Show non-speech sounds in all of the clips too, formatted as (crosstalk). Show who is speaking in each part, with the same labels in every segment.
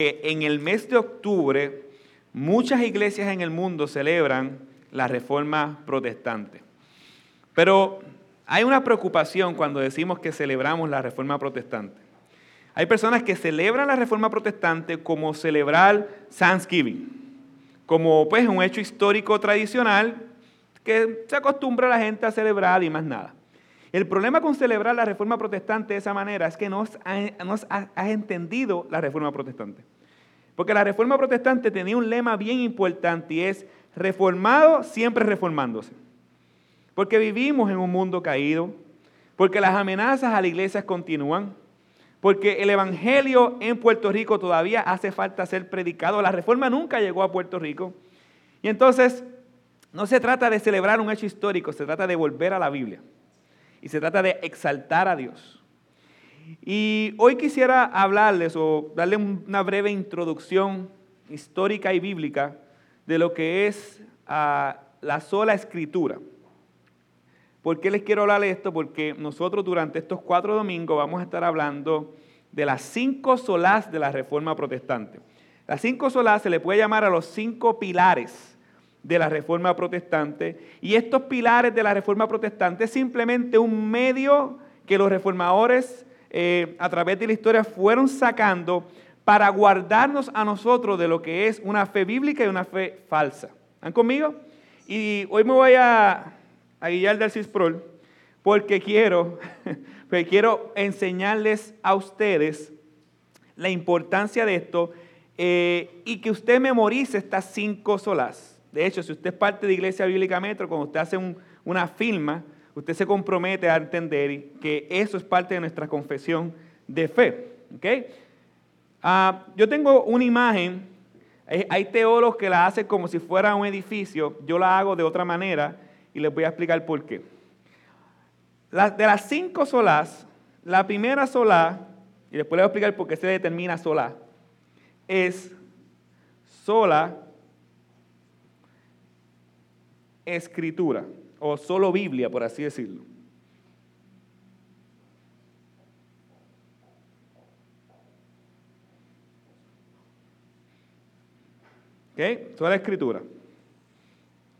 Speaker 1: en el mes de octubre muchas iglesias en el mundo celebran la reforma protestante. Pero hay una preocupación cuando decimos que celebramos la reforma protestante. Hay personas que celebran la reforma protestante como celebrar Thanksgiving, como pues un hecho histórico tradicional que se acostumbra la gente a celebrar y más nada. El problema con celebrar la reforma protestante de esa manera es que no has, entendido la reforma protestante. Porque la reforma protestante tenía un lema bien importante y es reformado siempre reformándose. Porque vivimos en un mundo caído, porque las amenazas a la iglesia continúan, porque el Evangelio en Puerto Rico todavía hace falta ser predicado. La reforma nunca llegó a Puerto Rico. Y entonces no se trata de celebrar un hecho histórico, se trata de volver a la Biblia. Y se trata de exaltar a Dios. Y hoy quisiera hablarles o darle una breve introducción histórica y bíblica de lo que es ah, la sola escritura. ¿Por qué les quiero hablar de esto? Porque nosotros durante estos cuatro domingos vamos a estar hablando de las cinco solas de la Reforma Protestante. Las cinco solas se le puede llamar a los cinco pilares de la Reforma Protestante. Y estos pilares de la Reforma Protestante es simplemente un medio que los reformadores eh, a través de la historia fueron sacando para guardarnos a nosotros de lo que es una fe bíblica y una fe falsa. ¿Están conmigo? Y hoy me voy a, a guiar del CISPROL porque quiero, (laughs) porque quiero enseñarles a ustedes la importancia de esto eh, y que usted memorice estas cinco solas. De hecho, si usted es parte de Iglesia Bíblica Metro, cuando usted hace una firma, usted se compromete a entender que eso es parte de nuestra confesión de fe. Ah, yo tengo una imagen, hay teólogos que la hacen como si fuera un edificio, yo la hago de otra manera y les voy a explicar por qué. de las cinco solas, la primera sola, y después les voy a explicar por qué se determina sola, es sola escritura, o solo Biblia, por así decirlo. ¿Ok? Sola escritura.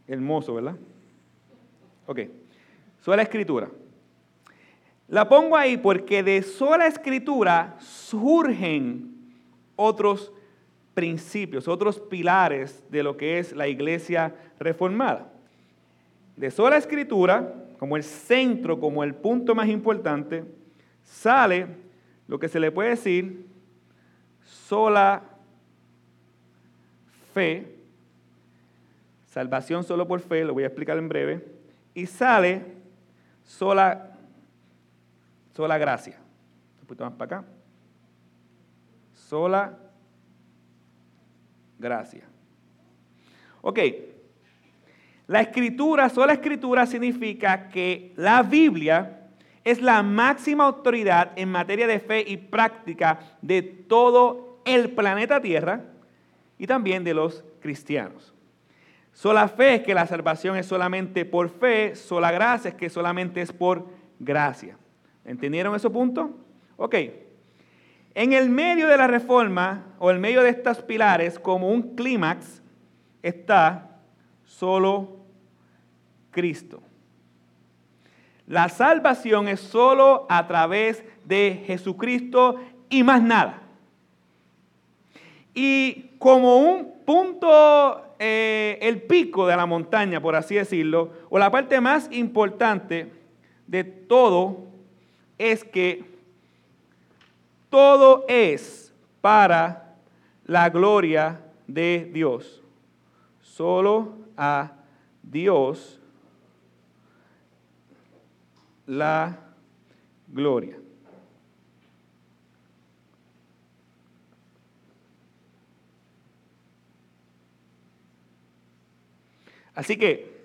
Speaker 1: Hermoso, ¿verdad? Ok. Sola escritura. La pongo ahí porque de sola escritura surgen otros principios, otros pilares de lo que es la iglesia reformada de sola escritura, como el centro, como el punto más importante, sale lo que se le puede decir sola fe, salvación solo por fe, lo voy a explicar en breve, y sale sola, sola gracia. Un poquito más para acá. Sola gracia. Ok, la escritura, sola escritura significa que la Biblia es la máxima autoridad en materia de fe y práctica de todo el planeta Tierra y también de los cristianos. Sola fe es que la salvación es solamente por fe, sola gracia es que solamente es por gracia. ¿Entendieron ese punto? Ok. En el medio de la reforma, o en medio de estos pilares, como un clímax, está solo Cristo. La salvación es solo a través de Jesucristo y más nada. Y como un punto, eh, el pico de la montaña, por así decirlo, o la parte más importante de todo, es que todo es para la gloria de Dios. Solo a Dios la gloria. Así que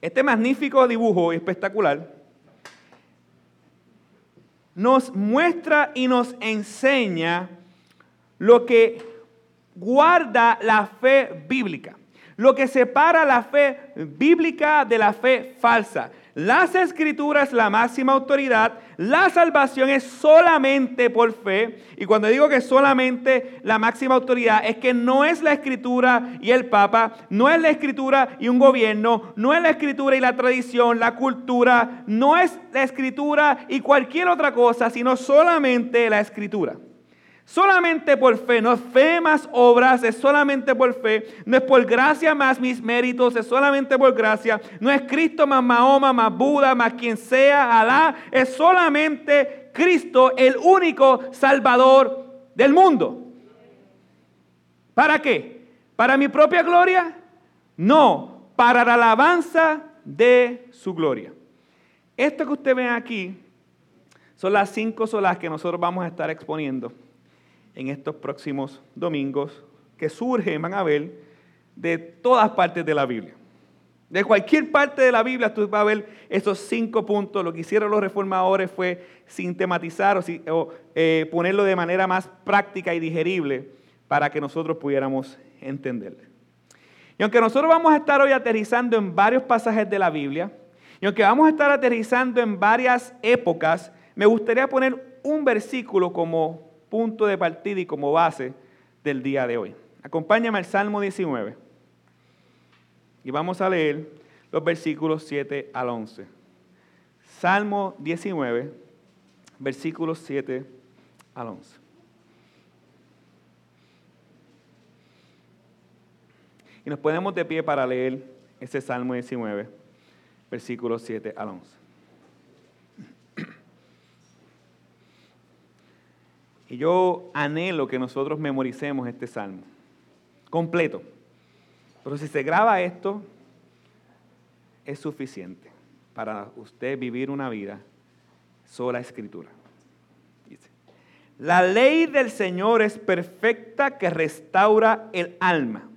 Speaker 1: este magnífico dibujo espectacular nos muestra y nos enseña lo que guarda la fe bíblica, lo que separa la fe bíblica de la fe falsa, Las escrituras es la máxima autoridad. La salvación es solamente por fe. Y cuando digo que solamente la máxima autoridad es que no es la escritura y el papa, no es la escritura y un gobierno, no es la escritura y la tradición, la cultura, no es la escritura y cualquier otra cosa, sino solamente la escritura. Solamente por fe, no es fe más obras, es solamente por fe, no es por gracia más mis méritos, es solamente por gracia, no es Cristo más Mahoma, más Buda, más quien sea, Alá, es solamente Cristo el único Salvador del mundo. ¿Para qué? ¿Para mi propia gloria? No, para la alabanza de su gloria. Esto que usted ve aquí son las cinco solas que nosotros vamos a estar exponiendo en estos próximos domingos que surgen, van a ver, de todas partes de la Biblia. De cualquier parte de la Biblia tú vas a ver esos cinco puntos. Lo que hicieron los reformadores fue sintematizar o, eh, ponerlo de manera más práctica y digerible para que nosotros pudiéramos entenderlo. Y aunque nosotros vamos a estar hoy aterrizando en varios pasajes de la Biblia, y aunque vamos a estar aterrizando en varias épocas, me gustaría poner un versículo como punto de partida y como base del día de hoy. Acompáñame al Salmo 19 y vamos a leer los versículos 7 al 11. Salmo 19, versículos 7 al 11. Y nos ponemos de pie para leer ese Salmo 19, versículos 7 al 11. Y yo anhelo que nosotros memoricemos este salmo completo. Pero si se graba esto, es suficiente para usted vivir una vida sola escritura. Dice, la ley del Señor es perfecta que restaura el alma.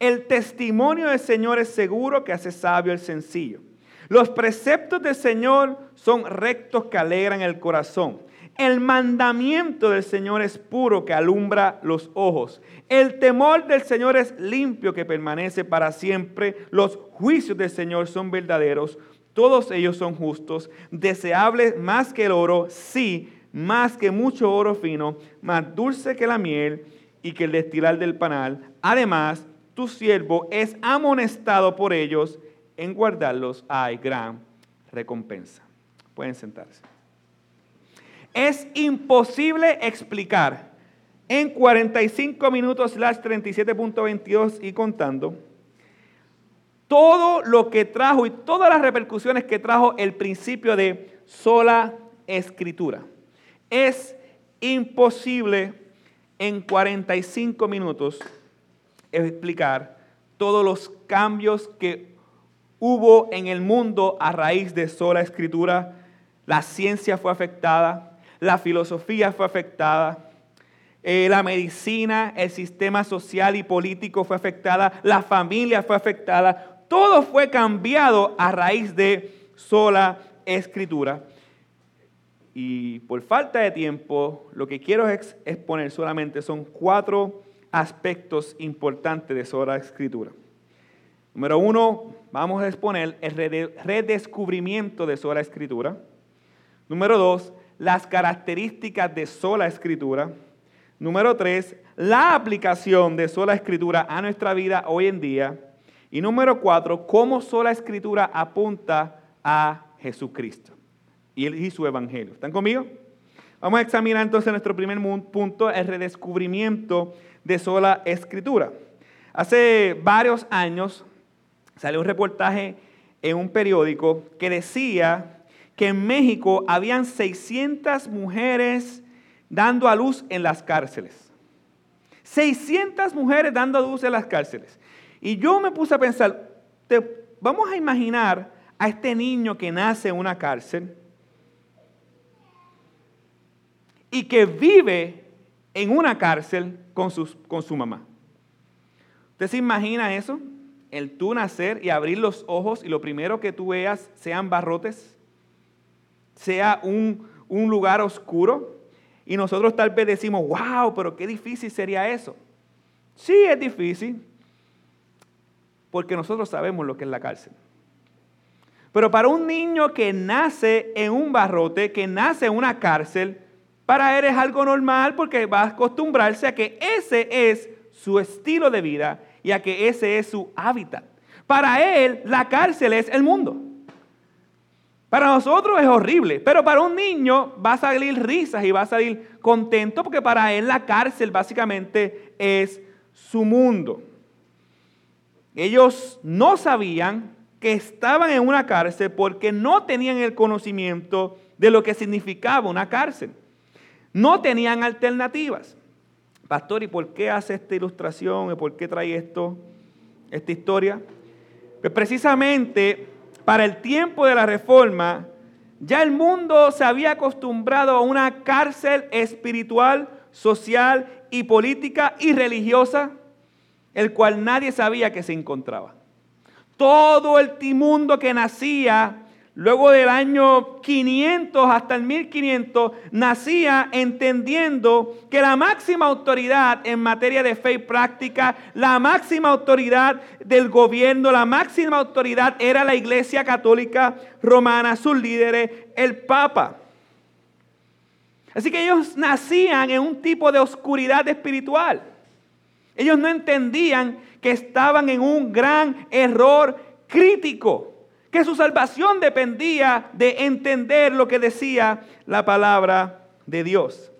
Speaker 1: El testimonio del Señor es seguro que hace sabio el sencillo. Los preceptos del Señor son rectos que alegran el corazón. El mandamiento del Señor es puro que alumbra los ojos. El temor del Señor es limpio que permanece para siempre. Los juicios del Señor son verdaderos. Todos ellos son justos. Deseables más que el oro, sí, más que mucho oro fino, más dulce que la miel y que el destilar del panal. Además, tu siervo es amonestado por ellos. En guardarlos hay gran recompensa. Pueden sentarse. Es imposible explicar en 45 minutos las 37.22 y contando todo lo que trajo y todas las repercusiones que trajo el principio de sola escritura. Es imposible en 45 minutos explicar todos los cambios que hubo en el mundo a raíz de sola escritura. La ciencia fue afectada, la filosofía fue afectada, eh, la medicina, el sistema social y político fue afectada, la familia fue afectada, todo fue cambiado a raíz de sola escritura. Y por falta de tiempo, lo que quiero exponer solamente son cuatro aspectos importantes de sola escritura. Número uno, vamos a exponer el redescubrimiento de sola escritura. Número dos, las características de sola escritura. Número tres, la aplicación de sola escritura a nuestra vida hoy en día. Y número cuatro, cómo sola escritura apunta a Jesucristo y su evangelio. ¿Están conmigo? Vamos a examinar entonces nuestro primer punto, el redescubrimiento de sola escritura. Hace varios años salió un reportaje en un periódico que decía que en México habían 600 mujeres dando a luz en las cárceles. 600 mujeres dando a luz en las cárceles. Y yo me puse a pensar, vamos a imaginar a este niño que nace en una cárcel y que vive en una cárcel con, con su mamá. ¿Usted se imagina eso? El tú nacer y abrir los ojos y lo primero que tú veas sean barrotes sea un, lugar oscuro. Y nosotros tal vez decimos, wow, pero qué difícil sería eso. Sí, es difícil, porque nosotros sabemos lo que es la cárcel. Pero para un niño que nace en un barrote, que nace en una cárcel, para él es algo normal porque va a acostumbrarse a que ese es su estilo de vida y a que ese es su hábitat. Para él, la cárcel es el mundo. Para nosotros es horrible, pero para un niño va a salir risas y va a salir contento porque para él la cárcel básicamente es su mundo. Ellos no sabían que estaban en una cárcel porque no tenían el conocimiento de lo que significaba una cárcel. No tenían alternativas. Pastor, ¿y por qué hace esta ilustración? ¿Y por qué trae esto, esta historia? Pues precisamente para el tiempo de la reforma, ya el mundo se había acostumbrado a una cárcel espiritual, social y política y religiosa, el cual nadie sabía que se encontraba. Todo el mundo que nacía luego del año 500 hasta el 1500, nacía entendiendo que la máxima autoridad en materia de fe y práctica, la máxima autoridad del gobierno, la máxima autoridad era la Iglesia Católica Romana, sus líderes, el Papa. Así que ellos nacían en un tipo de oscuridad espiritual. Ellos no entendían que estaban en un gran error crítico su salvación dependía de entender lo que decía la palabra de Dios.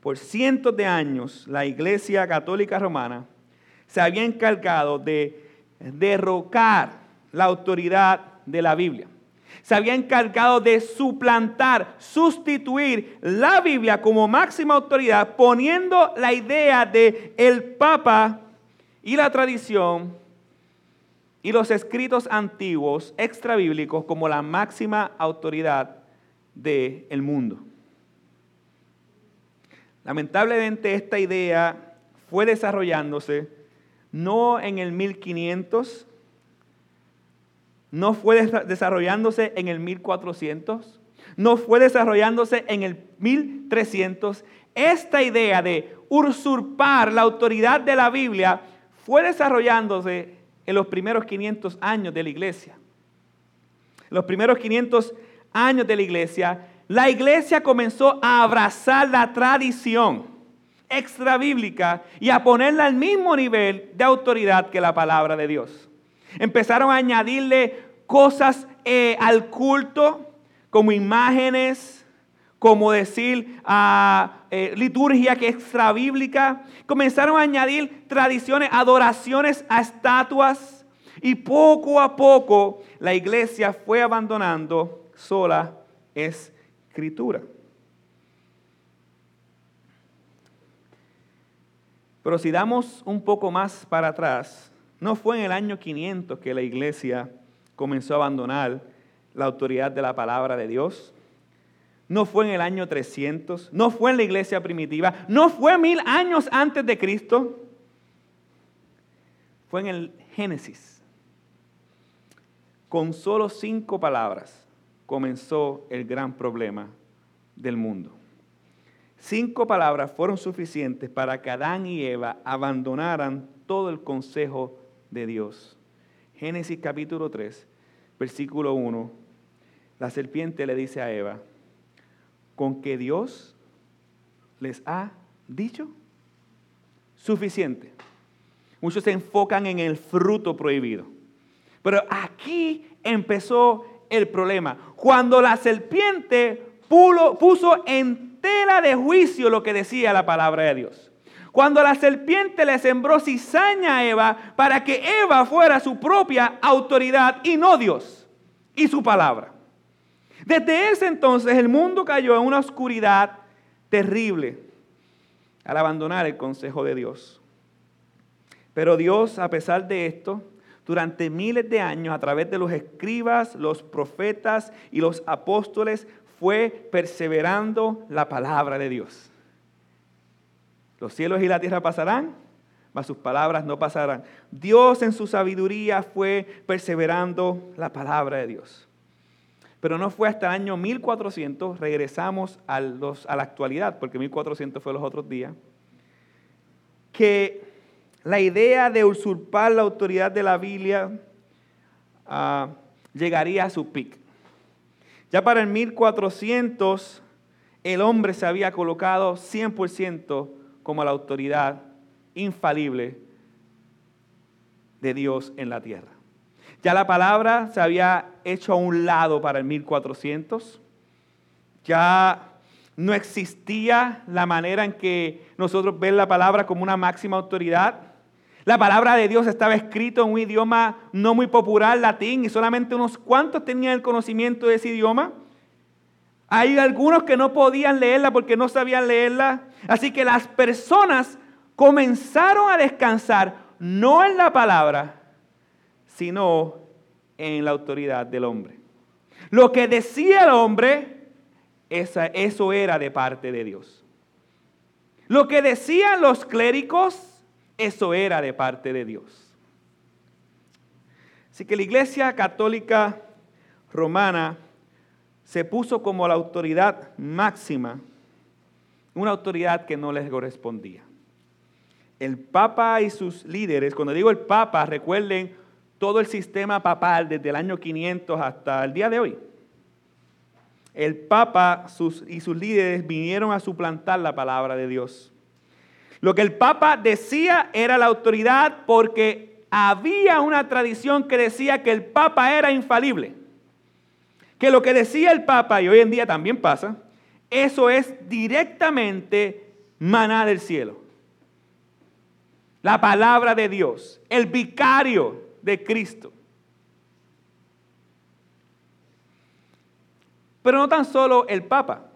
Speaker 1: Por cientos de años la Iglesia Católica Romana se había encargado de derrocar la autoridad de la Biblia. Se había encargado de suplantar, sustituir la Biblia como máxima autoridad, poniendo la idea de el Papa y la tradición y los escritos antiguos extrabíblicos como la máxima autoridad del mundo. Lamentablemente esta idea fue desarrollándose no en el 1500, no fue desarrollándose en el 1400, no fue desarrollándose en el 1300. Esta idea de usurpar la autoridad de la Biblia fue desarrollándose en los primeros 500 años de la iglesia. En los primeros 500 años de la iglesia, la iglesia comenzó a abrazar la tradición extra bíblica y a ponerla al mismo nivel de autoridad que la palabra de Dios. Empezaron a añadirle cosas eh, al culto, como imágenes, como decir a eh, liturgia que es extra bíblica. Comenzaron a añadir tradiciones, adoraciones a estatuas. Y poco a poco la iglesia fue abandonando sola escritura. Pero si damos un poco más para atrás, no fue en el año 500 que la iglesia comenzó a abandonar la autoridad de la palabra de Dios no fue en el año 300, no fue en la iglesia primitiva, no fue mil años antes de Cristo, fue en el Génesis. Con solo cinco palabras comenzó el gran problema del mundo. Cinco palabras fueron suficientes para que Adán y Eva abandonaran todo el consejo de Dios. Génesis capítulo 3, versículo 1. La serpiente le dice a Eva, con que Dios les ha dicho suficiente. Muchos se enfocan en el fruto prohibido. Pero aquí empezó el problema. Cuando la serpiente puso en tela de juicio lo que decía la palabra de Dios. Cuando la serpiente le sembró cizaña a Eva para que Eva fuera su propia autoridad y no Dios y su palabra. Desde ese entonces el mundo cayó en una oscuridad terrible al abandonar el consejo de Dios. Pero Dios, a pesar de esto, durante miles de años, a través de los escribas, los profetas y los apóstoles, fue perseverando la palabra de Dios. Los cielos y la tierra pasarán, mas sus palabras no pasarán. Dios en su sabiduría fue perseverando la palabra de Dios. Pero no fue hasta el año 1400, regresamos a, la actualidad, porque 1400 fue los otros días, que la idea de usurpar la autoridad de la Biblia ah, llegaría a su pic. Ya para el 1400 el hombre se había colocado 100% como la autoridad infalible de Dios en la tierra. Ya la palabra se había hecho a un lado para el 1400. Ya no existía la manera en que nosotros ven la palabra como una máxima autoridad. La palabra de Dios estaba escrito en un idioma no muy popular, latín, y solamente unos cuantos tenían el conocimiento de ese idioma. Hay algunos que no podían leerla porque no sabían leerla. Así que las personas comenzaron a descansar no en la palabra, sino en la autoridad del hombre. Lo que decía el hombre, eso era de parte de Dios. Lo que decían los clérigos, eso era de parte de Dios. Así que la Iglesia Católica Romana se puso como la autoridad máxima, una autoridad que no les correspondía. El Papa y sus líderes, cuando digo el Papa, recuerden todo el sistema papal desde el año 500 hasta el día de hoy. El Papa y sus líderes vinieron a suplantar la palabra de Dios. Lo que el Papa decía era la autoridad porque había una tradición que decía que el Papa era infalible que lo que decía el Papa, y hoy en día también pasa, eso es directamente maná del cielo. La palabra de Dios, el vicario de Cristo. Pero no tan solo el Papa.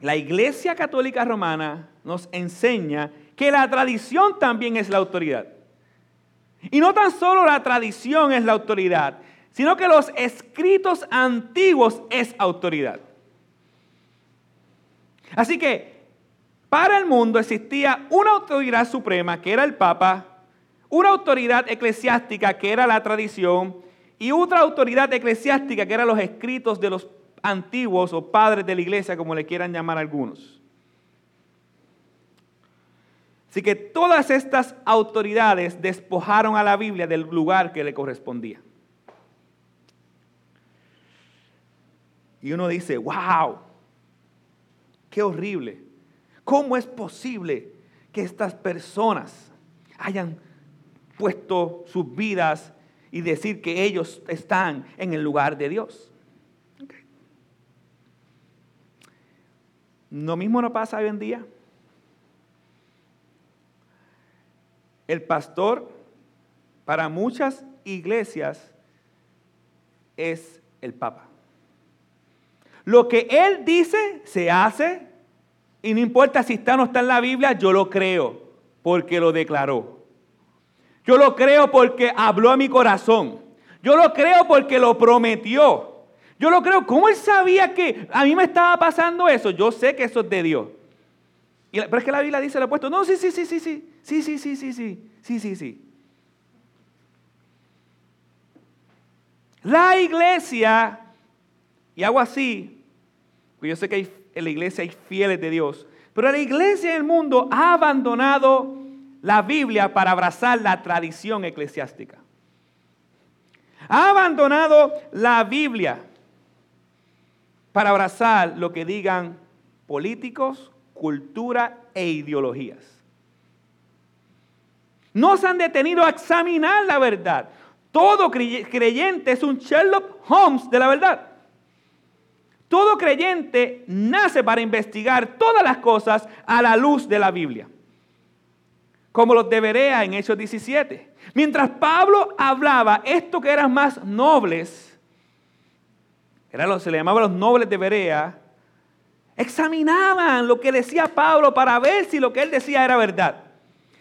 Speaker 1: La Iglesia Católica Romana nos enseña que la tradición también es la autoridad. Y no tan solo la tradición es la autoridad, sino que los escritos antiguos es autoridad. Así que para el mundo existía una autoridad suprema, que era el Papa, una autoridad eclesiástica, que era la tradición, y otra autoridad eclesiástica, que eran los escritos de los antiguos o padres de la iglesia, como le quieran llamar algunos. Así que todas estas autoridades despojaron a la Biblia del lugar que le correspondía. Y uno dice, wow, qué horrible. ¿Cómo es posible que estas personas hayan puesto sus vidas y decir que ellos están en el lugar de Dios? Lo mismo no pasa hoy en día. El pastor para muchas iglesias es el Papa. Lo que Él dice se hace y no importa si está o no está en la Biblia, yo lo creo porque lo declaró. Yo lo creo porque habló a mi corazón. Yo lo creo porque lo prometió. Yo lo creo. ¿Cómo él sabía que a mí me estaba pasando eso? Yo sé que eso es de Dios. pero es que la Biblia dice lo opuesto. No, sí, sí, sí, sí, sí. Sí, sí, sí, sí, sí. Sí, sí. La iglesia, y hago así, yo sé que en la iglesia hay fieles de Dios, pero la iglesia en el mundo ha abandonado la Biblia para abrazar la tradición eclesiástica. Ha abandonado la Biblia para abrazar lo que digan políticos, cultura e ideologías. No se han detenido a examinar la verdad. Todo creyente es un Sherlock Holmes de la verdad. Todo creyente nace para investigar todas las cosas a la luz de la Biblia, como los de Berea en Hechos 17. Mientras Pablo hablaba esto que eran más nobles, era lo, se le llamaba los nobles de Berea, examinaban lo que decía Pablo para ver si lo que él decía era verdad.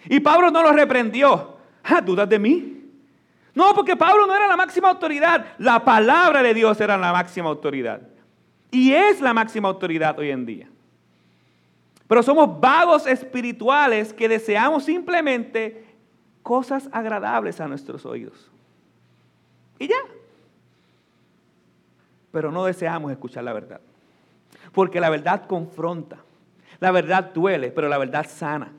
Speaker 1: Y Pablo no lo reprendió. Ah, ¿dudas de mí? No, porque Pablo no era la máxima autoridad. La palabra de Dios era la máxima autoridad. Y es la máxima autoridad hoy en día. Pero somos vagos espirituales que deseamos simplemente cosas agradables a nuestros oídos. Y ya. Pero no deseamos escuchar la verdad. Porque la verdad confronta. La verdad duele, pero la verdad sana.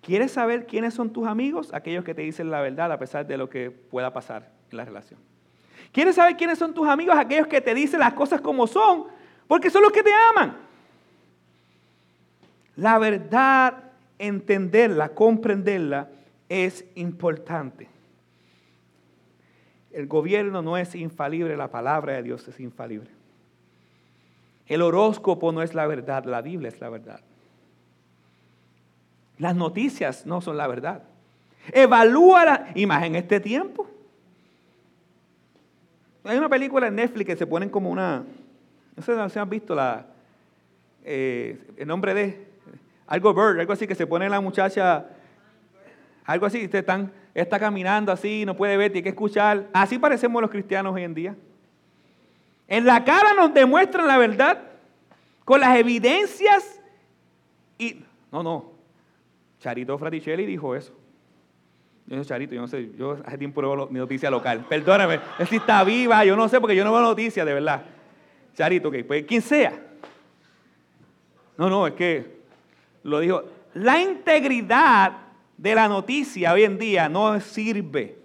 Speaker 1: ¿Quieres saber quiénes son tus amigos? Aquellos que te dicen la verdad a pesar de lo que pueda pasar en la relación. ¿Quieres saber quiénes son tus amigos? Aquellos que te dicen las cosas como son, porque son los que te aman. La verdad, entenderla, comprenderla, es importante. El gobierno no es infalible, la palabra de Dios es infalible. El horóscopo no es la verdad, la Biblia es la verdad. Las noticias no son la verdad. Evalúa la imagen en este tiempo. Hay una película en Netflix que se ponen como una, no sé si han visto eh, el nombre de, algo bird, algo así, que se pone la muchacha, algo así, están, está caminando así, no puede ver, tiene que escuchar. Así parecemos los cristianos hoy en día. En la cara nos demuestran la verdad, con las evidencias y, no, no, Charito Fraticelli dijo eso. Yo sé, Charito, yo no sé, yo hace tiempo no veo mi noticia local. Perdóname, él sí está viva, yo no sé porque yo no veo noticias, de verdad. Charito, ok, pues quien sea. No, no, es que lo dijo. La integridad de la noticia hoy en día no sirve.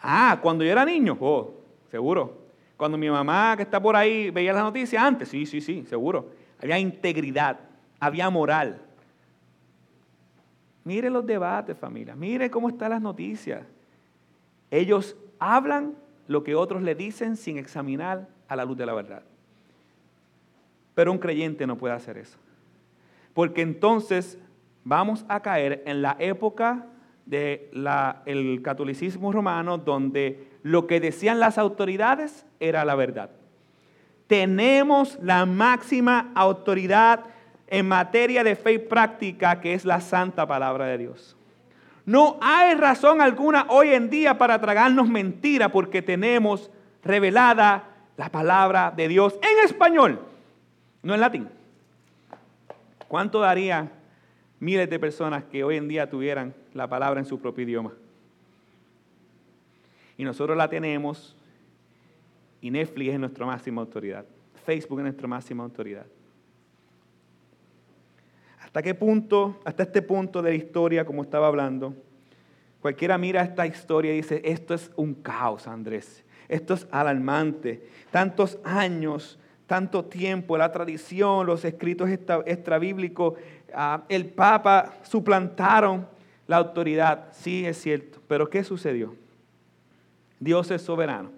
Speaker 1: Ah, cuando yo era niño, oh, seguro. Cuando mi mamá que está por ahí veía las noticias antes, sí, sí, sí, seguro. Había integridad, había moral. Mire los debates, familia. Mire cómo están las noticias. Ellos hablan lo que otros le dicen sin examinar a la luz de la verdad. Pero un creyente no puede hacer eso. Porque entonces vamos a caer en la época del catolicismo romano donde lo que decían las autoridades era la verdad. Tenemos la máxima autoridad en materia de fe y práctica, que es la santa palabra de Dios. No hay razón alguna hoy en día para tragarnos mentira porque tenemos revelada la palabra de Dios en español, no en latín. ¿Cuánto daría miles de personas que hoy en día tuvieran la palabra en su propio idioma? Y nosotros la tenemos y Netflix es nuestra máxima autoridad. Facebook es nuestra máxima autoridad. ¿Hasta qué punto, hasta este punto de la historia, como estaba hablando, cualquiera mira esta historia y dice, esto es un caos, Andrés, esto es alarmante, tantos años, tanto tiempo, la tradición, los escritos extrabíblicos, ah, el Papa suplantaron la autoridad, sí es cierto, pero ¿qué sucedió? Dios es soberano.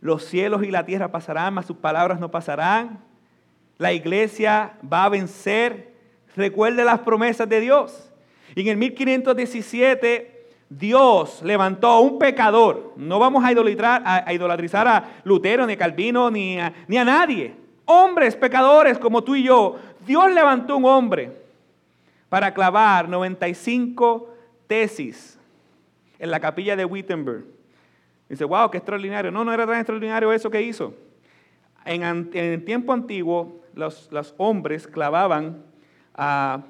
Speaker 1: Los cielos y la tierra pasarán, mas sus palabras no pasarán la iglesia va a vencer. Recuerde las promesas de Dios. Y en el 1517 Dios levantó a un pecador. No vamos a, a, idolatrizar a Lutero, ni a Calvino, ni a, nadie. Hombres pecadores como tú y yo. Dios levantó un hombre para clavar 95 tesis en la capilla de Wittenberg. Dice, wow, qué extraordinario. No, no era tan extraordinario eso que hizo. En, el tiempo antiguo, los, hombres clavaban a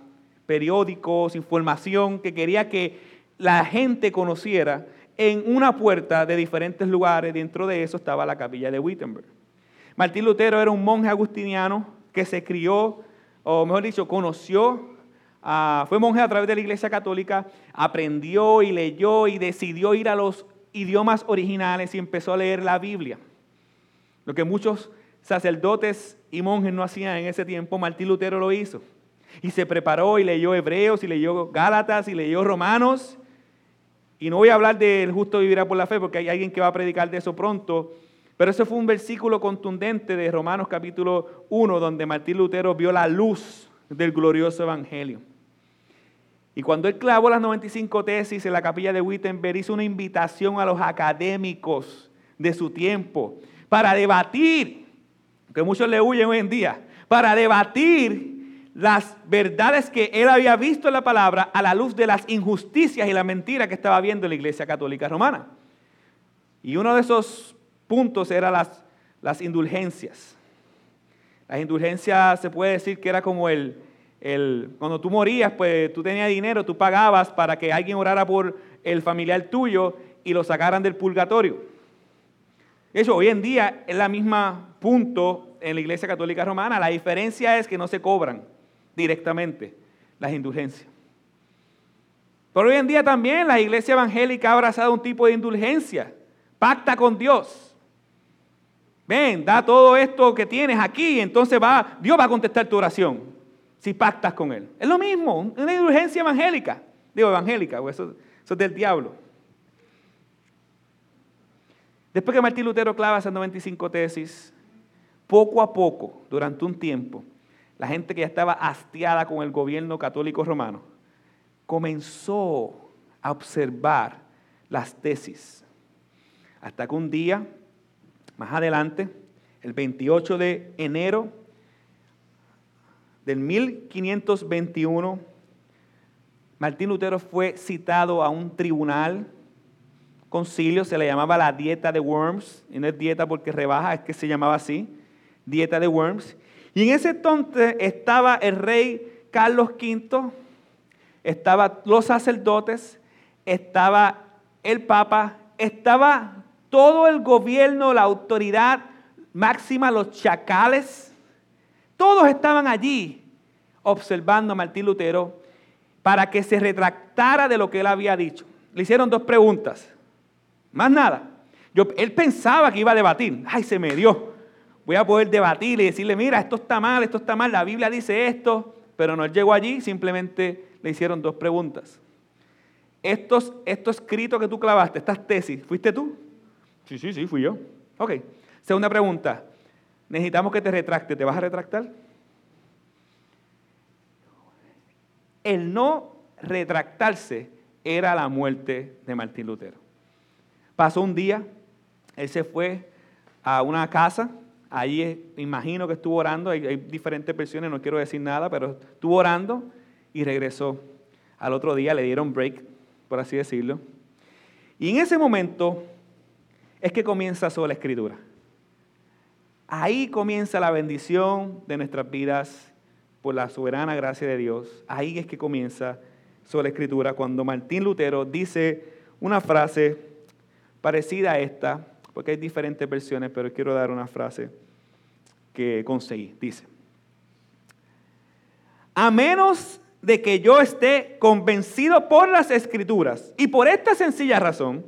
Speaker 1: periódicos, información que quería que la gente conociera en una puerta de diferentes lugares. Dentro de eso estaba la capilla de Wittenberg. Martín Lutero era un monje agustiniano que se crió, o mejor dicho, conoció, fue monje a través de la Iglesia Católica, aprendió y leyó y decidió ir a los idiomas originales y empezó a leer la Biblia. Lo que muchos sacerdotes y monjes no hacían en ese tiempo, Martín Lutero lo hizo. Y se preparó y leyó Hebreos y leyó Gálatas y leyó Romanos. Y no voy a hablar del justo vivirá por la fe porque hay alguien que va a predicar de eso pronto. Pero ese fue un versículo contundente de Romanos capítulo 1 donde Martín Lutero vio la luz del glorioso evangelio. Y cuando él clavó las 95 tesis en la capilla de Wittenberg, hizo una invitación a los académicos de su tiempo para debatir que muchos le huyen hoy en día, para debatir las verdades que él había visto en la palabra a la luz de las injusticias y la mentira que estaba viendo en la Iglesia Católica Romana. Y uno de esos puntos era las, las indulgencias. Las indulgencias se puede decir que era como el, el, cuando tú morías, pues tú tenías dinero, tú pagabas para que alguien orara por el familiar tuyo y lo sacaran del purgatorio. Eso hoy en día es la misma punto en la Iglesia Católica Romana. La diferencia es que no se cobran directamente. las indulgencias. Pero hoy en día también la iglesia evangélica ha abrazado un tipo de indulgencia. Pacta con Dios. Ven, da todo esto que tienes aquí, entonces va, Dios va a contestar tu oración si pactas con Él. Es lo mismo, una indulgencia evangélica. Digo, evangélica, eso, eso es del diablo. Después que Martín Lutero clava esas 95 tesis, poco a poco, durante un tiempo, la gente que ya estaba hastiada con el gobierno católico romano, comenzó a observar las tesis. Hasta que un día, más adelante, el 28 de enero del 1521, Martín Lutero fue citado a un tribunal concilio, se le llamaba la dieta de Worms, y no es dieta porque rebaja, es que se llamaba así, dieta de Worms. Y en ese entonces estaba el rey Carlos V, estaban los sacerdotes, estaba el Papa, estaba todo el gobierno, la autoridad máxima, los chacales, todos estaban allí observando a Martín Lutero para que se retractara de lo que él había dicho. Le hicieron dos preguntas. Más nada. Él pensaba que iba a debatir. Ay, se me dio. Voy a poder debatir y decirle, mira, esto está mal, esto está mal, la Biblia dice esto. Pero no llegó allí, simplemente le hicieron dos preguntas. Estos, estos escritos que tú clavaste, estas tesis, ¿fuiste tú? Sí, sí, sí, fui yo. Ok. Segunda pregunta. Necesitamos que te retracte. ¿Te vas a retractar? El no retractarse era la muerte de Martín Lutero. Pasó un día, él se fue a una casa, allí imagino que estuvo orando, hay, diferentes versiones, no quiero decir nada, pero estuvo orando y regresó. Al otro día le dieron break, por así decirlo. Y en ese momento es que comienza la escritura. Ahí comienza la bendición de nuestras vidas por la soberana gracia de Dios. Ahí es que comienza la escritura cuando Martín Lutero dice una frase parecida a esta, porque hay diferentes versiones, pero quiero dar una frase que conseguí. Dice, a menos de que yo esté convencido por las escrituras y por esta sencilla razón,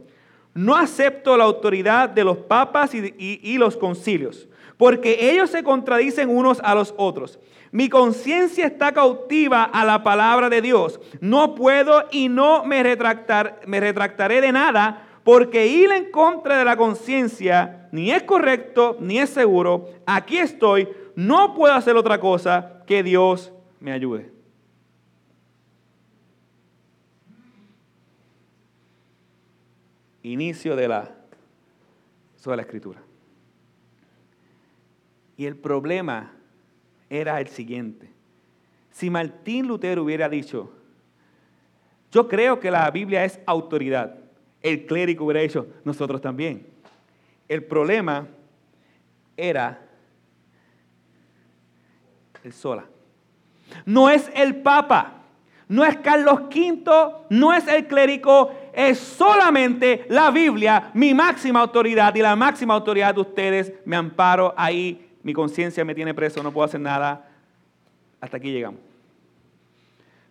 Speaker 1: no acepto la autoridad de los papas y, los concilios, porque ellos se contradicen unos a los otros. Mi conciencia está cautiva a la palabra de Dios. No puedo y no me retractaré de nada porque ir en contra de la conciencia ni es correcto ni es seguro. Aquí estoy, no puedo hacer otra cosa que Dios me ayude. Inicio de la, de la escritura. Y el problema era el siguiente. Si Martín Lutero hubiera dicho, yo creo que la Biblia es autoridad, el clérigo hubiera dicho, nosotros también. El problema era el sola. No es el Papa, no es Carlos V, no es el clérigo, es solamente la Biblia, mi máxima autoridad y la máxima autoridad de ustedes. Me amparo ahí, mi conciencia me tiene preso, no puedo hacer nada. Hasta aquí llegamos.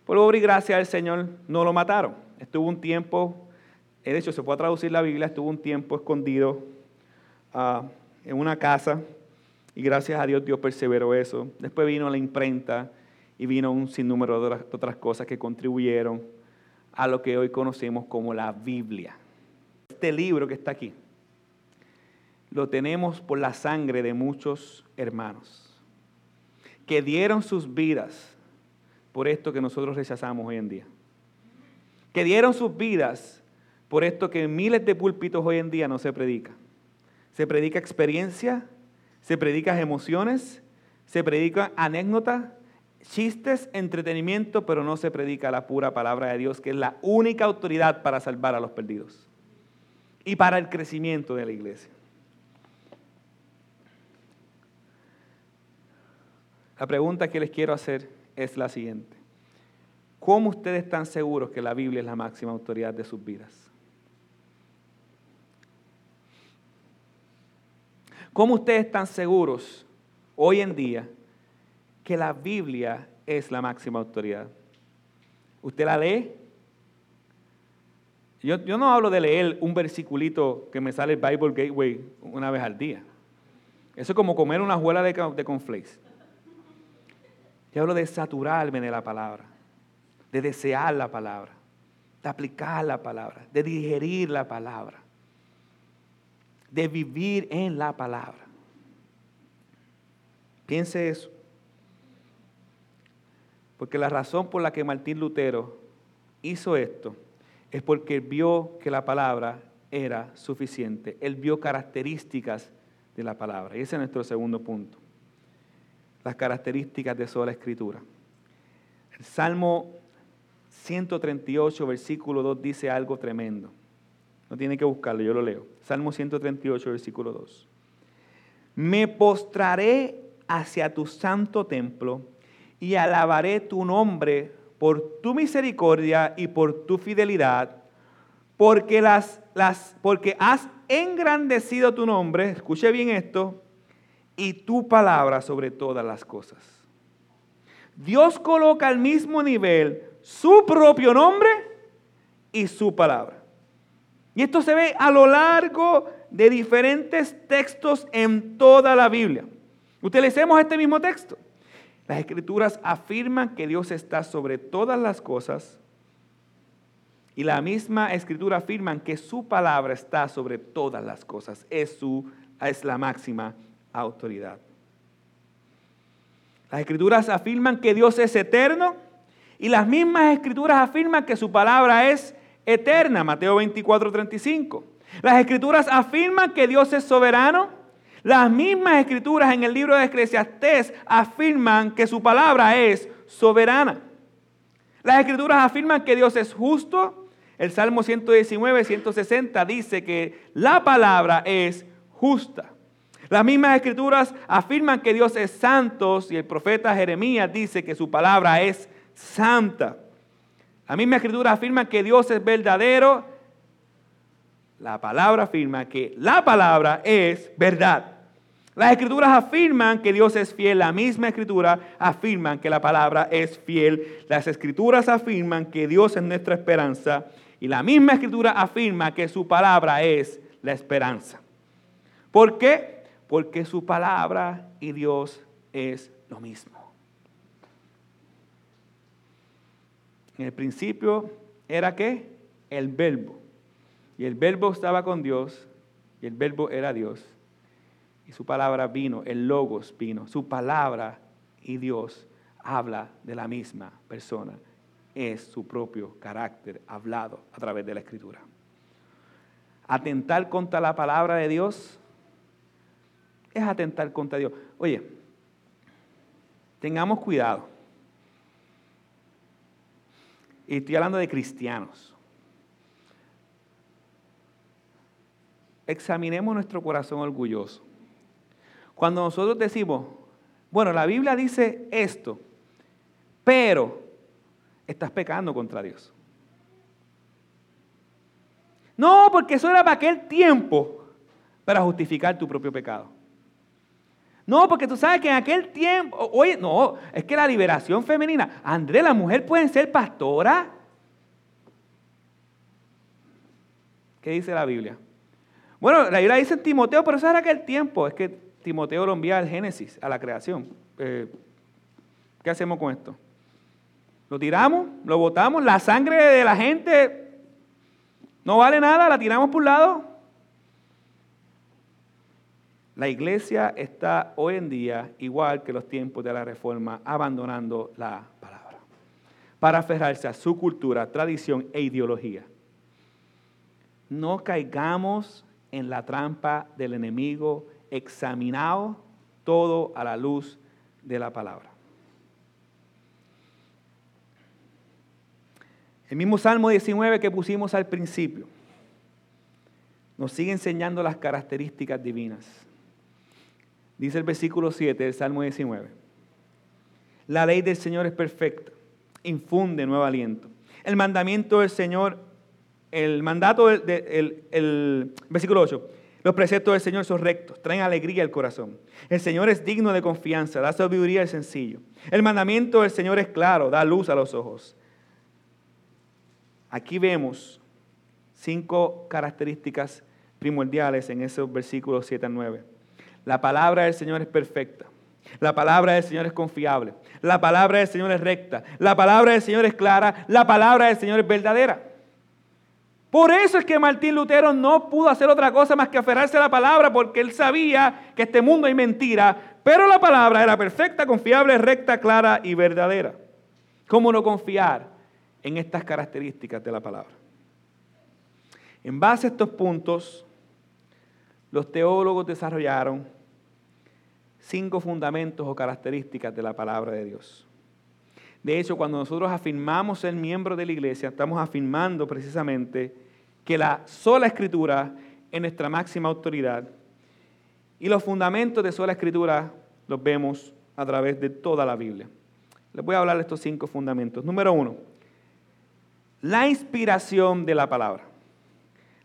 Speaker 1: Por obra y gracia del Señor no lo mataron. Estuvo un tiempo de hecho, se puede traducir la Biblia, estuvo un tiempo escondido ah, en una casa y gracias a Dios Dios perseveró eso. Después vino la imprenta y vino un sinnúmero de otras cosas que contribuyeron a lo que hoy conocemos como la Biblia. Este libro que está aquí lo tenemos por la sangre de muchos hermanos que dieron sus vidas por esto que nosotros rechazamos hoy en día. Que dieron sus vidas por esto que en miles de púlpitos hoy en día no se predica. Se predica experiencia, se predica emociones, se predica anécdota, chistes, entretenimiento, pero no se predica la pura palabra de Dios, que es la única autoridad para salvar a los perdidos y para el crecimiento de la iglesia. La pregunta que les quiero hacer es la siguiente. ¿Cómo ustedes están seguros que la Biblia es la máxima autoridad de sus vidas? ¿Cómo ustedes están seguros hoy en día que la Biblia es la máxima autoridad? ¿Usted la lee? Yo, no hablo de leer un versiculito que me sale el Bible Gateway una vez al día. Eso es como comer una juela de, de. Yo hablo de saturarme de la palabra, de desear la palabra, de aplicar la palabra, de digerir la palabra, de vivir en la palabra. Piense eso. Porque la razón por la que Martín Lutero hizo esto es porque vio que la palabra era suficiente. Él vio características de la palabra. Y ese es nuestro segundo punto. Las características de sola escritura. El Salmo 138, versículo 2 dice algo tremendo. No tiene que buscarlo, yo lo leo. Salmo 138, versículo 2. Me postraré hacia tu santo templo y alabaré tu nombre por tu misericordia y por tu fidelidad, porque, las, las, porque has engrandecido tu nombre, escuche bien esto, y tu palabra sobre todas las cosas. Dios coloca al mismo nivel su propio nombre y su palabra. Y esto se ve a lo largo de diferentes textos en toda la Biblia. Utilicemos este mismo texto. Las escrituras afirman que Dios está sobre todas las cosas y la misma escritura afirma que su palabra está sobre todas las cosas. Es, su, es la máxima autoridad. Las escrituras afirman que Dios es eterno y las mismas escrituras afirman que su palabra es eterna. Mateo 24, 35. Las escrituras afirman que Dios es soberano las mismas escrituras en el libro de Eclesiastés afirman que su palabra es soberana. Las escrituras afirman que Dios es justo. El Salmo 119, 160 dice que la palabra es justa. Las mismas escrituras afirman que Dios es santo y el profeta Jeremías dice que su palabra es santa. La misma escritura afirma que Dios es verdadero la palabra afirma que la palabra es verdad. Las escrituras afirman que Dios es fiel. La misma escritura afirman que la palabra es fiel. Las escrituras afirman que Dios es nuestra esperanza. Y la misma escritura afirma que su palabra es la esperanza. ¿Por qué? Porque su palabra y Dios es lo mismo. En el principio era qué? El verbo. Y el verbo estaba con Dios y el verbo era Dios. Y su palabra vino, el logos vino. Su palabra y Dios habla de la misma persona. Es su propio carácter hablado a través de la escritura. Atentar contra la palabra de Dios es atentar contra Dios. Oye, tengamos cuidado. Y estoy hablando de cristianos. examinemos nuestro corazón orgulloso. Cuando nosotros decimos, bueno, la Biblia dice esto, pero estás pecando contra Dios. No, porque eso era para aquel tiempo, para justificar tu propio pecado. No, porque tú sabes que en aquel tiempo, oye, no, es que la liberación femenina, André, la mujer puede ser pastora. ¿Qué dice la Biblia? Bueno, la Biblia dice en Timoteo, pero eso era aquel tiempo. Es que Timoteo lo envía al Génesis, a la creación. Eh, ¿Qué hacemos con esto? ¿Lo tiramos? ¿Lo botamos? ¿La sangre de la gente no vale nada? ¿La tiramos por un lado? La iglesia está hoy en día, igual que los tiempos de la reforma, abandonando la palabra para aferrarse a su cultura, tradición e ideología. No caigamos en la trampa del enemigo, examinado todo a la luz de la palabra. El mismo Salmo 19 que pusimos al principio nos sigue enseñando las características divinas. Dice el versículo 7 del Salmo 19. La ley del Señor es perfecta, infunde nuevo aliento. El mandamiento del Señor el mandato del el, versículo 8. Los preceptos del Señor son rectos, traen alegría al corazón. El Señor es digno de confianza, da sabiduría al sencillo. El mandamiento del Señor es claro, da luz a los ojos. Aquí vemos cinco características primordiales en esos versículos 7 a 9. La palabra del Señor es perfecta. La palabra del Señor es confiable. La palabra del Señor es recta. La palabra del Señor es clara. La palabra del Señor es verdadera. Por eso es que Martín Lutero no pudo hacer otra cosa más que aferrarse a la palabra, porque él sabía que este mundo hay mentira, pero la palabra era perfecta, confiable, recta, clara y verdadera. ¿Cómo no confiar en estas características de la palabra? En base a estos puntos, los teólogos desarrollaron cinco fundamentos o características de la palabra de Dios. De hecho, cuando nosotros afirmamos ser miembros de la iglesia, estamos afirmando precisamente que la sola escritura es nuestra máxima autoridad y los fundamentos de sola escritura los vemos a través de toda la Biblia. Les voy a hablar de estos cinco fundamentos. Número uno, la inspiración de la palabra.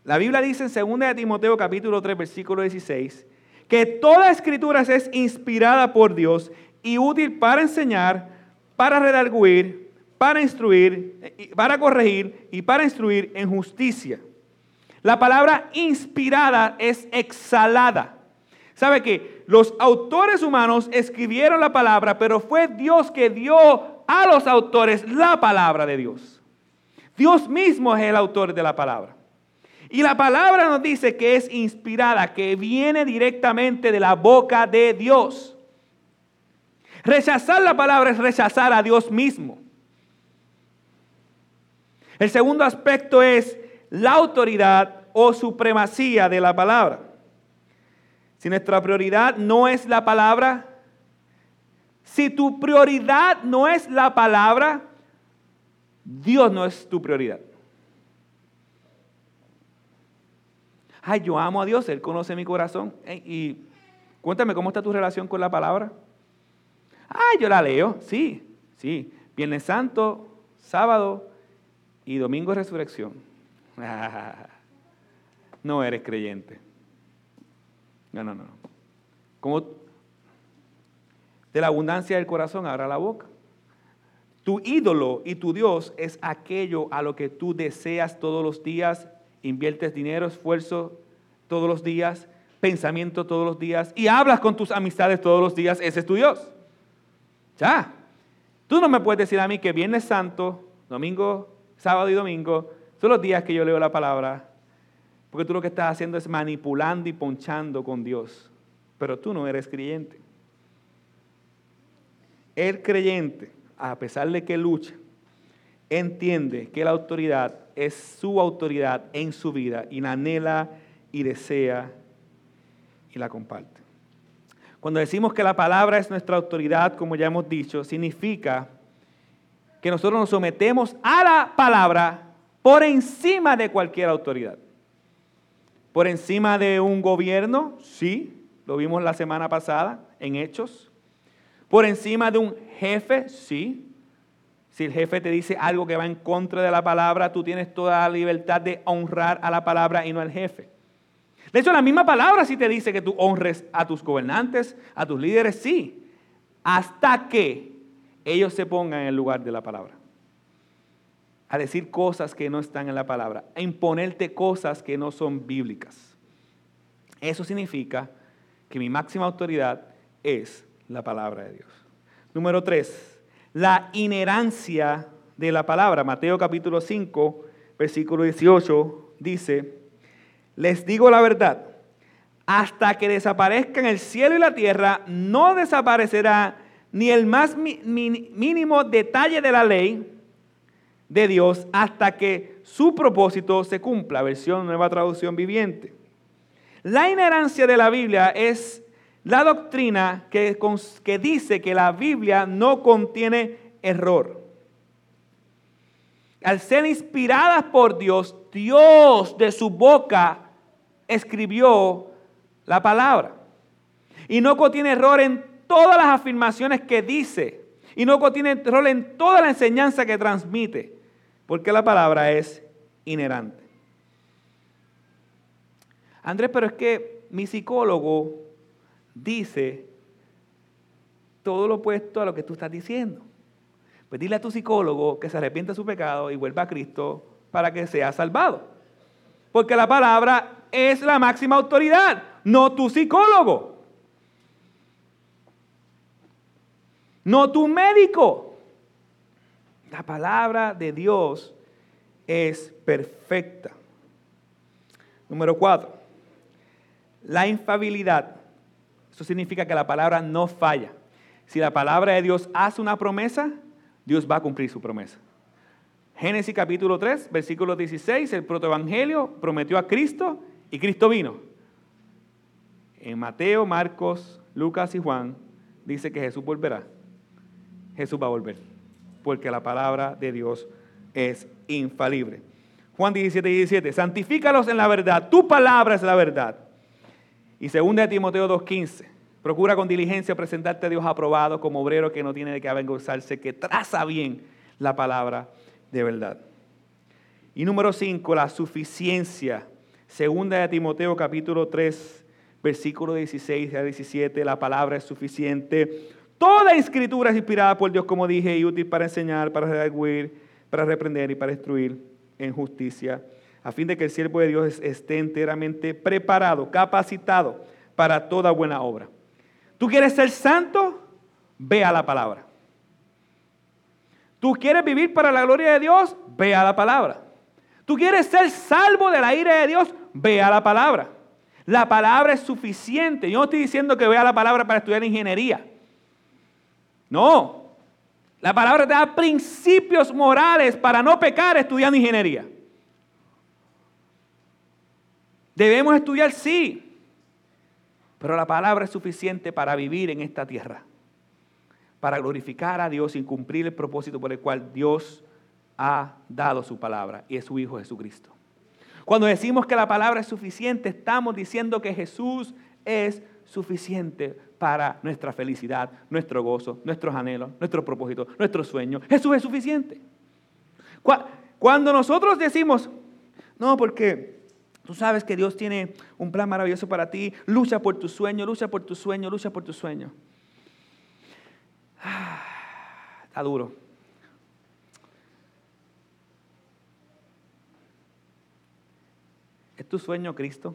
Speaker 1: La Biblia dice en 2 Timoteo capítulo 3 versículo 16 que toda escritura es inspirada por Dios y útil para enseñar, para redarguir, para instruir, para corregir y para instruir en justicia. La palabra inspirada es exhalada. ¿Sabe que los autores humanos escribieron la palabra, pero fue Dios que dio a los autores la palabra de Dios? Dios mismo es el autor de la palabra. Y la palabra nos dice que es inspirada, que viene directamente de la boca de Dios. Rechazar la palabra es rechazar a Dios mismo. El segundo aspecto es la autoridad o supremacía de la palabra. Si nuestra prioridad no es la palabra, si tu prioridad no es la palabra, Dios no es tu prioridad. Ay, yo amo a Dios, Él conoce mi corazón. Y cuéntame, ¿cómo está tu relación con la palabra? Ay, yo la leo, sí, sí. Viernes Santo, sábado y domingo de resurrección. (laughs) no eres creyente. No, no, no. Como de la abundancia del corazón abra la boca. Tu ídolo y tu Dios es aquello a lo que tú deseas todos los días, inviertes dinero, esfuerzo todos los días, pensamiento todos los días y hablas con tus amistades todos los días. Ese es tu Dios. Ya. Tú no me puedes decir a mí que Viernes Santo, domingo, sábado y domingo son los días que yo leo la palabra porque tú lo que estás haciendo es manipulando y ponchando con Dios. Pero tú no eres creyente. El creyente, a pesar de que lucha, entiende que la autoridad es su autoridad en su vida y la anhela y desea y la comparte. Cuando decimos que la palabra es nuestra autoridad, como ya hemos dicho, significa que nosotros nos sometemos a la palabra por encima de cualquier autoridad por encima de un gobierno, sí, lo vimos la semana pasada en Hechos. Por encima de un jefe, sí. Si el jefe te dice algo que va en contra de la palabra, tú tienes toda la libertad de honrar a la palabra y no al jefe. De hecho, la misma palabra sí te dice que tú honres a tus gobernantes, a tus líderes, sí, hasta que ellos se pongan en el lugar de la palabra a decir cosas que no están en la palabra, a imponerte cosas que no son bíblicas. Eso significa que mi máxima autoridad es la palabra de Dios. Número tres, la inherancia de la palabra. Mateo capítulo 5, versículo 18 dice, les digo la verdad, hasta que desaparezcan el cielo y la tierra, no desaparecerá ni el más mínimo detalle de la ley, de Dios hasta que su propósito se cumpla. Versión nueva traducción viviente. La inherencia de la Biblia es la doctrina que, que dice que la Biblia no contiene error. Al ser inspirada por Dios, Dios de su boca escribió la palabra. Y no contiene error en todas las afirmaciones que dice. Y no contiene error en toda la enseñanza que transmite porque la palabra es inherente. Andrés, pero es que mi psicólogo dice todo lo opuesto a lo que tú estás diciendo. Pues dile a tu psicólogo que se arrepiente de su pecado y vuelva a Cristo para que seas salvado. Porque la palabra es la máxima autoridad, no tu psicólogo, no tu médico. La palabra de Dios es perfecta. Número cuatro, la infabilidad. Eso significa que la palabra no falla. Si la palabra de Dios hace una promesa, Dios va a cumplir su promesa. Génesis capítulo 3, versículo 16, el protoevangelio prometió a Cristo y Cristo vino. En Mateo, Marcos, Lucas y Juan dice que Jesús volverá. Jesús va a volver, porque la palabra de Dios es infalible. Juan 17, 17, santifícalos en la verdad, tu palabra es la verdad. Y segunda de Timoteo 2.15, procura con diligencia presentarte a Dios aprobado como obrero que no tiene de qué avergonzarse, que traza bien la palabra de verdad. Y número 5, la suficiencia. Segunda de Timoteo capítulo 3, versículo 16 a 17, la palabra es suficiente. Toda escritura es inspirada por Dios, como dije, y útil para enseñar, para redarguir, para reprender y para instruir en justicia a fin de que el siervo de Dios esté enteramente preparado, capacitado para toda buena obra. ¿Tú quieres ser santo? Ve a la palabra. ¿Tú quieres vivir para la gloria de Dios? Ve a la palabra. ¿Tú quieres ser salvo de la ira de Dios? Ve a la palabra. La palabra es suficiente. Yo no estoy diciendo que vea la palabra para estudiar ingeniería. No. La palabra te da principios morales para no pecar estudiando ingeniería. Debemos estudiar, sí, pero la palabra es suficiente para vivir en esta tierra, para glorificar a Dios y cumplir el propósito por el cual Dios ha dado su palabra y es su Hijo Jesucristo. Cuando decimos que la palabra es suficiente, estamos diciendo que Jesús es suficiente para nuestra felicidad, nuestro gozo, nuestros anhelos, nuestro propósito, nuestro sueño. Jesús es suficiente. Cuando nosotros decimos, no, porque Tú sabes que Dios tiene un plan maravilloso para ti. Lucha por tu sueño, lucha por tu sueño, lucha por tu sueño. Ah, está duro. ¿Es tu sueño Cristo?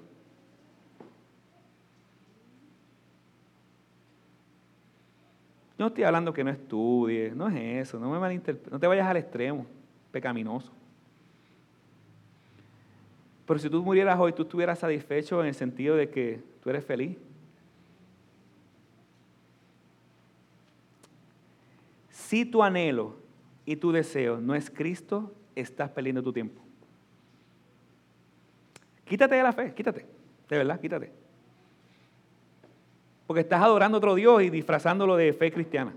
Speaker 1: Yo no estoy hablando que no estudies, no es eso, no, me no te vayas al extremo pecaminoso. Pero si tú murieras hoy, tú estuvieras satisfecho en el sentido de que tú eres feliz. Si tu anhelo y tu deseo no es Cristo, estás perdiendo tu tiempo. Quítate de la fe, quítate, de verdad, quítate. Porque estás adorando a otro Dios y disfrazándolo de fe cristiana.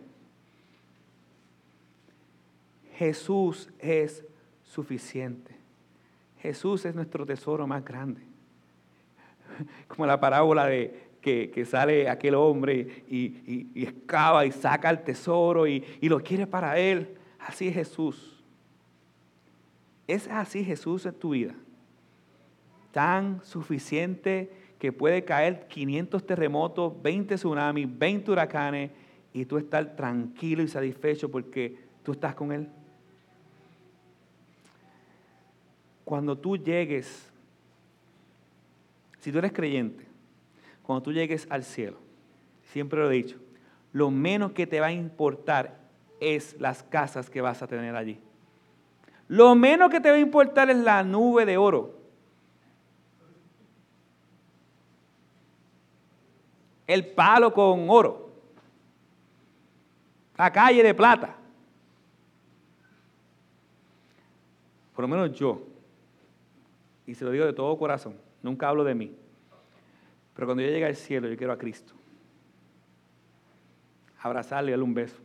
Speaker 1: Jesús es suficiente. Jesús es nuestro tesoro más grande. Como la parábola de que, sale aquel hombre y, y, excava y saca el tesoro y, y lo quiere para él. Así es Jesús. Es así Jesús en tu vida. Tan suficiente que puede caer 500 terremotos, 20 tsunamis, 20 huracanes y tú estar tranquilo y satisfecho porque tú estás con Él. Cuando tú llegues, si tú eres creyente, cuando tú llegues al cielo, siempre lo he dicho, lo menos que te va a importar es las casas que vas a tener allí. Lo menos que te va a importar es la nube de oro. El palo con oro. La calle de plata. Por lo menos yo, y se lo digo de todo corazón, nunca hablo de mí. Pero cuando yo llegue al cielo, yo quiero a Cristo. Abrazarle y darle un beso.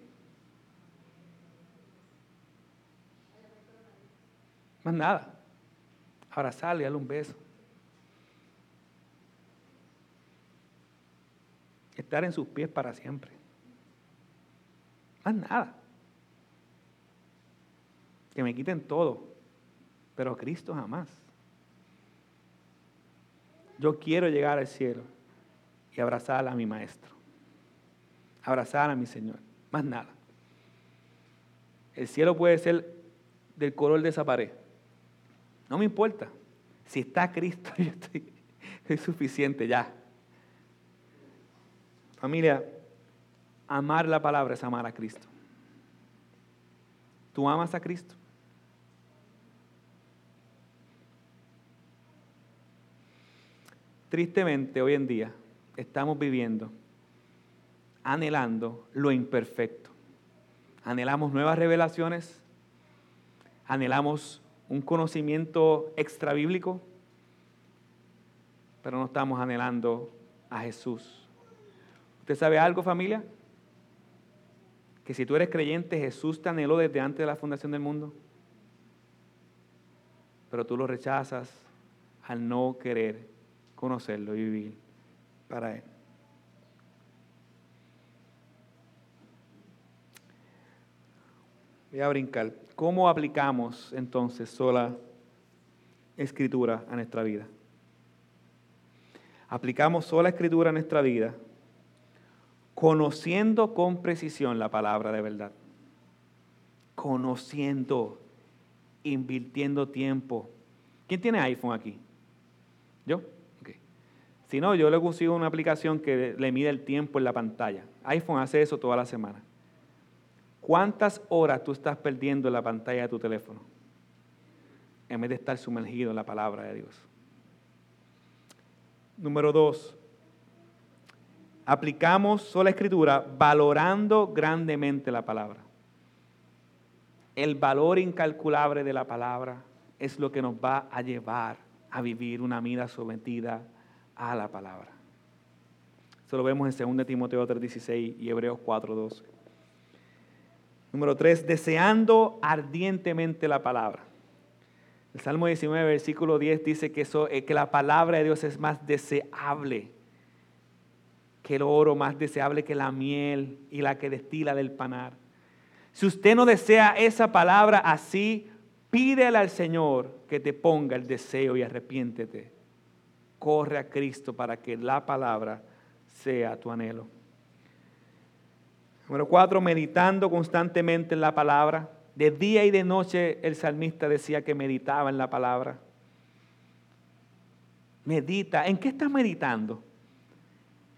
Speaker 1: Más nada. Abrazarle y darle un beso. Estar en sus pies para siempre. Más nada. Que me quiten todo. Pero Cristo jamás. Yo quiero llegar al cielo y abrazar a mi maestro. Abrazar a mi Señor. Más nada. El cielo puede ser del color de esa pared. No me importa. Si está Cristo, (laughs) yo estoy, es suficiente ya. Familia, amar la palabra es amar a Cristo. ¿Tú amas a Cristo? Tristemente, hoy en día estamos viviendo anhelando lo imperfecto. Anhelamos nuevas revelaciones, anhelamos un conocimiento extra bíblico, pero no estamos anhelando a Jesús. ¿Usted sabe algo, familia? Que si tú eres creyente, Jesús te anheló desde antes de la fundación del mundo, pero tú lo rechazas al no querer conocerlo y vivir para Él. Voy a brincar. ¿Cómo aplicamos entonces sola escritura a nuestra vida? Aplicamos sola escritura a nuestra vida conociendo con precisión la palabra de verdad. Conociendo, invirtiendo tiempo. ¿Quién tiene iPhone aquí? ¿Yo? Si no, yo le consigo una aplicación que le mide el tiempo en la pantalla. iPhone hace eso toda la semana. ¿Cuántas horas tú estás perdiendo en la pantalla de tu teléfono? En vez de estar sumergido en la palabra de Dios. Número dos, aplicamos sola escritura valorando grandemente la palabra. El valor incalculable de la palabra es lo que nos va a llevar a vivir una vida sometida a la palabra. Eso lo vemos en 2 Timoteo 3:16 y Hebreos 4:12. Número 3, deseando ardientemente la palabra. El Salmo 19, versículo 10 dice que, eso, eh, que la palabra de Dios es más deseable que el oro, más deseable que la miel y la que destila del panar. Si usted no desea esa palabra así, pídele al Señor que te ponga el deseo y arrepiéntete. Corre a Cristo para que la palabra sea tu anhelo. Número cuatro, meditando constantemente en la palabra. De día y de noche el salmista decía que meditaba en la palabra. Medita. ¿En qué estás meditando?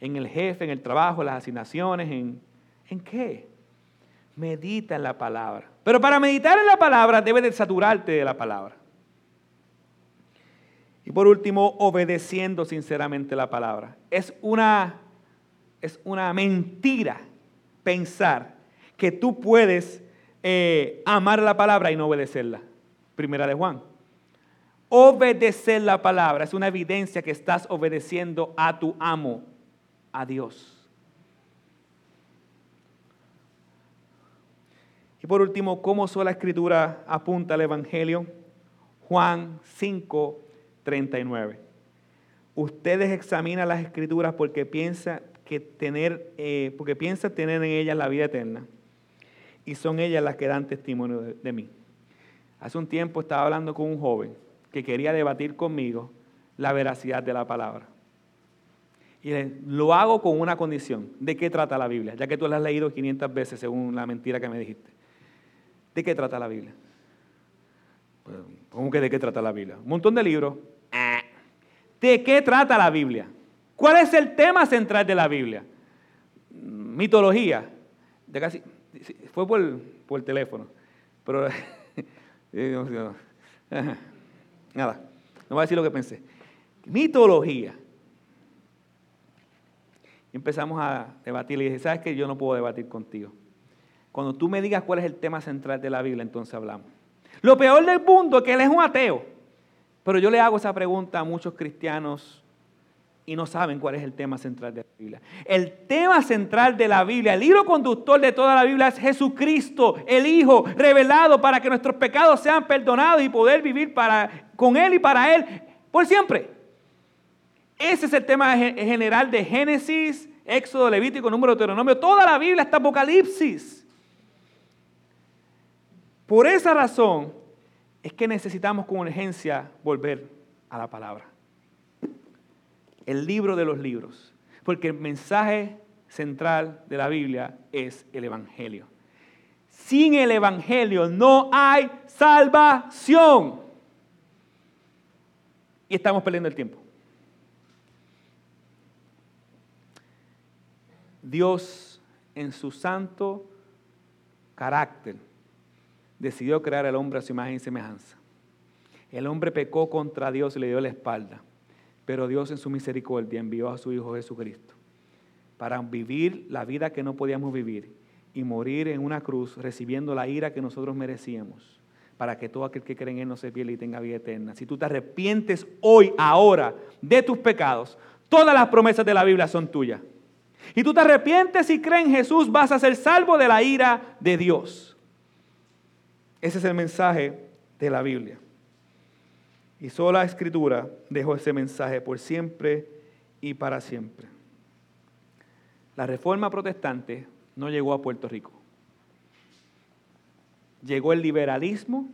Speaker 1: ¿En el jefe, en el trabajo, en las asignaciones? ¿En, ¿En qué? Medita en la palabra. Pero para meditar en la palabra debes de saturarte de la palabra. Y por último, obedeciendo sinceramente la palabra. Es una, es una mentira pensar que tú puedes eh, amar la palabra y no obedecerla. Primera de Juan. Obedecer la palabra es una evidencia que estás obedeciendo a tu amo, a Dios. Y por último, ¿cómo sola escritura apunta al Evangelio? Juan 5, 39. Ustedes examinan las escrituras porque piensan que tener, eh, porque piensa tener en ellas la vida eterna y son ellas las que dan testimonio de, mí. Hace un tiempo estaba hablando con un joven que quería debatir conmigo la veracidad de la palabra. Y lo hago con una condición. ¿De qué trata la Biblia? Ya que tú la has leído 500 veces según la mentira que me dijiste. ¿De qué trata la Biblia? Pues, ¿Cómo que de qué trata la Biblia? Un montón de libros. ¿De qué trata la Biblia? ¿Cuál es el tema central de la Biblia? Mitología. De casi, fue por, por teléfono. Pero, (laughs) (laughs) nada, no voy a decir lo que pensé. Mitología. Empezamos a debatir y dije, ¿sabes qué? Yo no puedo debatir contigo. Cuando tú me digas cuál es el tema central de la Biblia, entonces hablamos. Lo peor del mundo es que él es un ateo. Pero yo le hago esa pregunta a muchos cristianos y no saben cuál es el tema central de la Biblia. El tema central de la Biblia, el hilo conductor de toda la Biblia es Jesucristo, el Hijo, revelado para que nuestros pecados sean perdonados y poder vivir para, con Él y para Él por siempre. Ese es el tema general de Génesis, Éxodo, Levítico, Número, Deuteronomio, toda la Biblia está Apocalipsis. Por esa razón es que necesitamos con urgencia volver a la palabra el libro de los libros, porque el mensaje central de la Biblia es el Evangelio. Sin el Evangelio no hay salvación. y estamos perdiendo el tiempo. Dios, en su santo carácter, decidió crear al hombre a su imagen y semejanza. El hombre pecó contra Dios y le dio la espalda, pero Dios en su misericordia envió a su Hijo Jesucristo para vivir la vida que no podíamos vivir y morir en una cruz recibiendo la ira que nosotros merecíamos, para que todo aquel que cree en Él no se pierda y tenga vida eterna. Si tú te arrepientes hoy, ahora, de tus pecados, todas las promesas de la Biblia son tuyas. Y tú te arrepientes y crees en Jesús, vas a ser salvo de la ira de Dios. Ese es el mensaje de la Biblia. Y solo la Escritura dejó ese mensaje por siempre y para siempre. La reforma protestante no llegó a Puerto Rico. Llegó el liberalismo,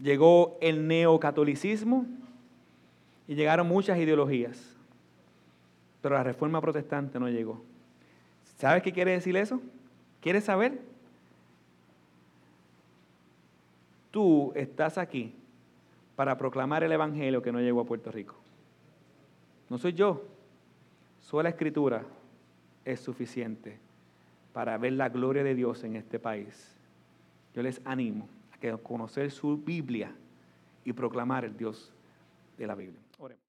Speaker 1: llegó el neocatolicismo y llegaron muchas ideologías. Pero la reforma protestante no llegó. ¿Sabes qué quiere decir eso? ¿Quieres saber? Tú estás aquí para proclamar el Evangelio que no llegó a Puerto Rico. No soy yo, soy la Escritura es suficiente para ver la gloria de Dios en este país. Yo les animo a conocer su Biblia y proclamar el Dios de la Biblia.